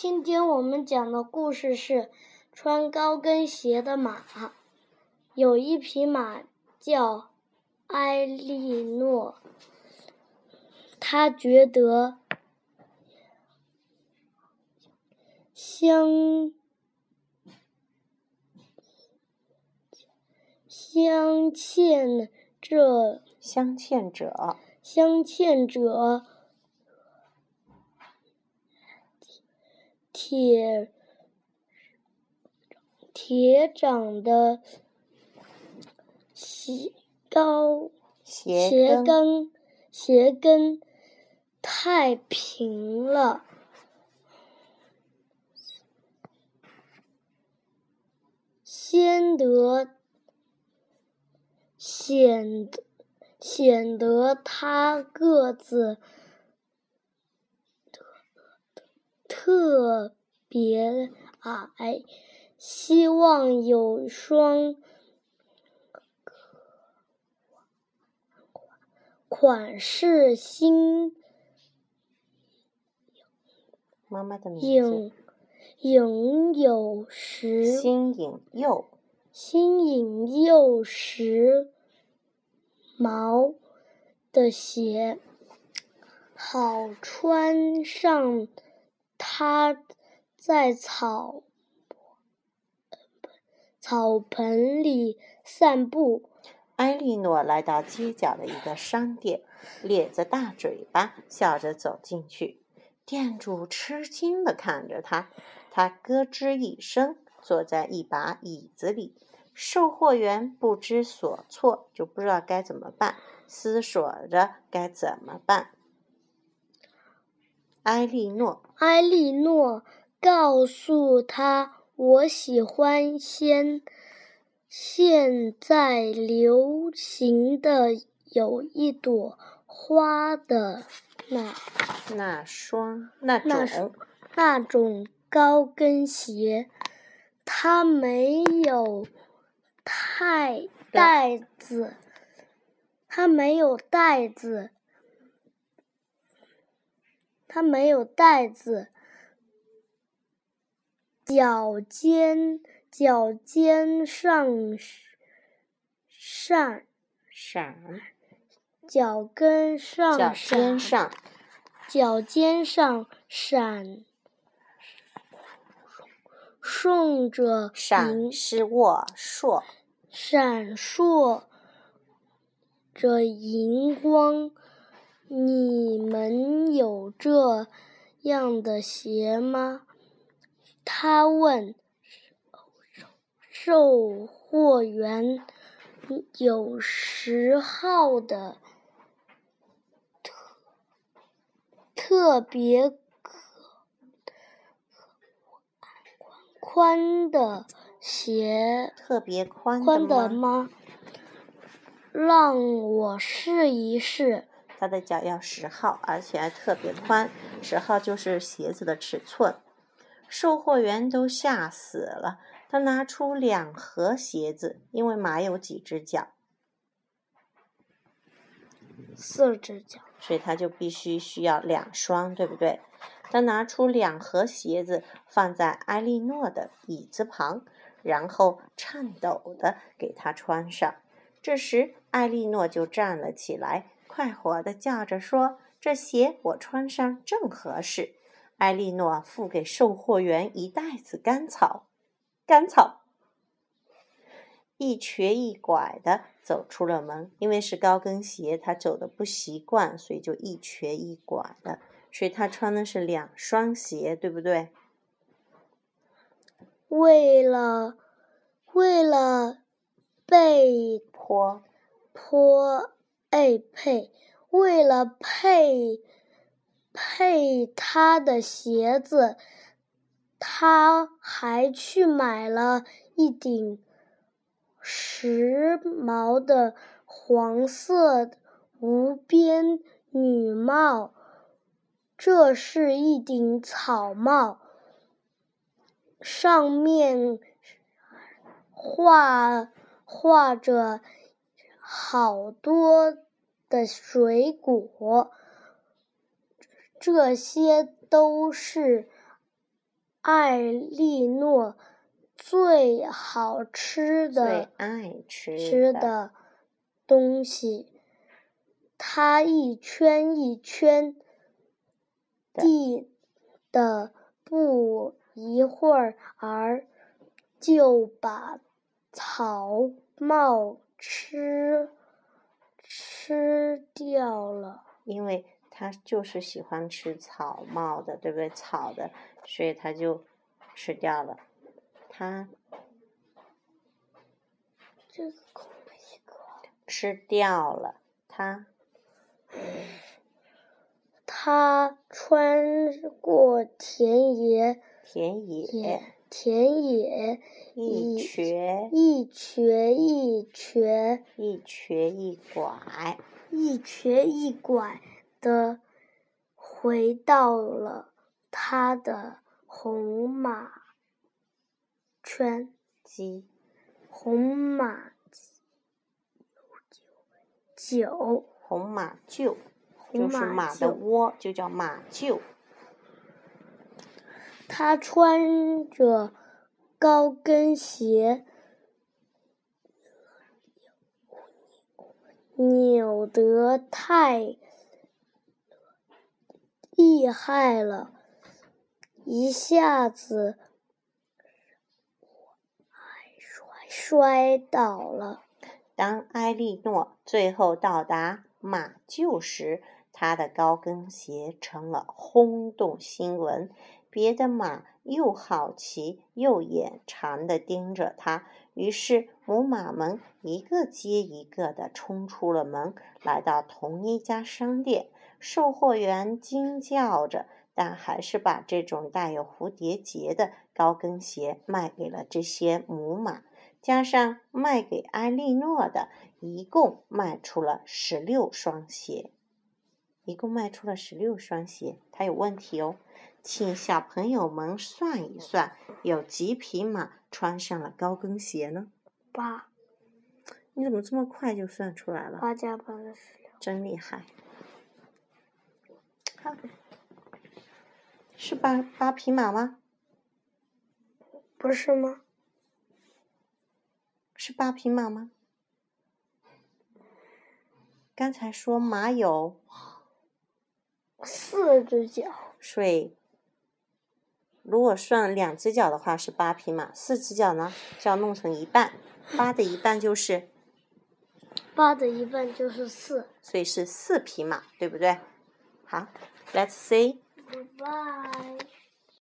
今天我们讲的故事是穿高跟鞋的马。有一匹马叫埃莉诺，他觉得镶镶嵌着镶嵌者镶嵌着铁铁掌的鞋高鞋鞋跟鞋跟太平了，显得显得显得他个子特别矮，希望有双款式新妈妈的名字。颖颖有时新颖佑新颖又时髦的鞋，好穿上它在草草盆里散步。埃莉诺来到街角的一个商店，咧着大嘴巴，笑着走进去。店主吃惊地看着他，他咯吱一声，坐在一把椅子里。售货员不知所措，就不知道该怎么办，思索着该怎么办。埃莉诺，埃莉诺告诉他：“我喜欢先现在流行的有一朵花的那那双那那种那种高跟鞋，它没有太带子，它没有带子，它没有带子，脚尖脚尖上闪，闪，脚跟上脚尖上脚尖上闪顺着闪银是握硕，闪烁着银光。你们有这样的鞋吗？他问。售货员有十号的特特别宽的鞋。特别宽宽的的吗？吗？让我试一试。他的脚要十号，而且还特别宽。十号就是鞋子的尺寸。售货员都吓死了。他拿出两盒鞋子，因为马有几只脚，四只脚，所以他就必须需要两双，对不对？他拿出两盒鞋子放在埃莉诺的椅子旁，然后颤抖的给她穿上。这时，艾莉诺就站了起来，快活的叫着说：“这鞋我穿上正合适。”埃莉诺付给售货员一袋子干草。干草，一瘸一拐的走出了门。因为是高跟鞋，他走的不习惯，所以就一瘸一拐的。所以他穿的是两双鞋，对不对？为了为了被坡坡哎配，为了配配他的鞋子，他还去买了一顶时髦的黄色无边女帽。这是一顶草帽，上面画画着好多的水果，这些都是艾莉诺最好吃最的爱吃吃的东西。它一圈一圈地的，不一会儿就把草帽吃吃掉了。因为它就是喜欢吃草帽的，对不对？草的，所以它就吃掉了。它这个空一个。吃掉了，它它 穿过田野，田野野田野一瘸一瘸一瘸一瘸一拐，一瘸一拐的回到了他的红马圈，及红马厩，红马厩就是马的。窝，就叫马厩。他穿着高跟鞋，扭得太厉害了，一下子摔摔倒了。当埃莉诺最后到达马厩时，她的高跟鞋成了轰动新闻。别的马又好奇又眼馋地盯着他，于是母马们一个接一个地冲出了门，来到同一家商店。售货员惊叫着，但还是把这种带有蝴蝶结的高跟鞋卖给了这些母马。加上卖给埃莉诺的，一共卖出了十六双鞋。一共卖出了十六双鞋，它有问题哦。请小朋友们算一算，有几匹马穿上了高跟鞋呢？八你怎么这么快就算出来了？八加八的十六，真厉害！是八八匹马吗？不是吗？是八匹马吗？刚才说马有四只脚，所以如果算两只脚的话是八匹马，四只脚呢就要弄成一半，八的一半就是，八的一半就是四。所以是四匹马，对不对？好，Let's see。Goodbye.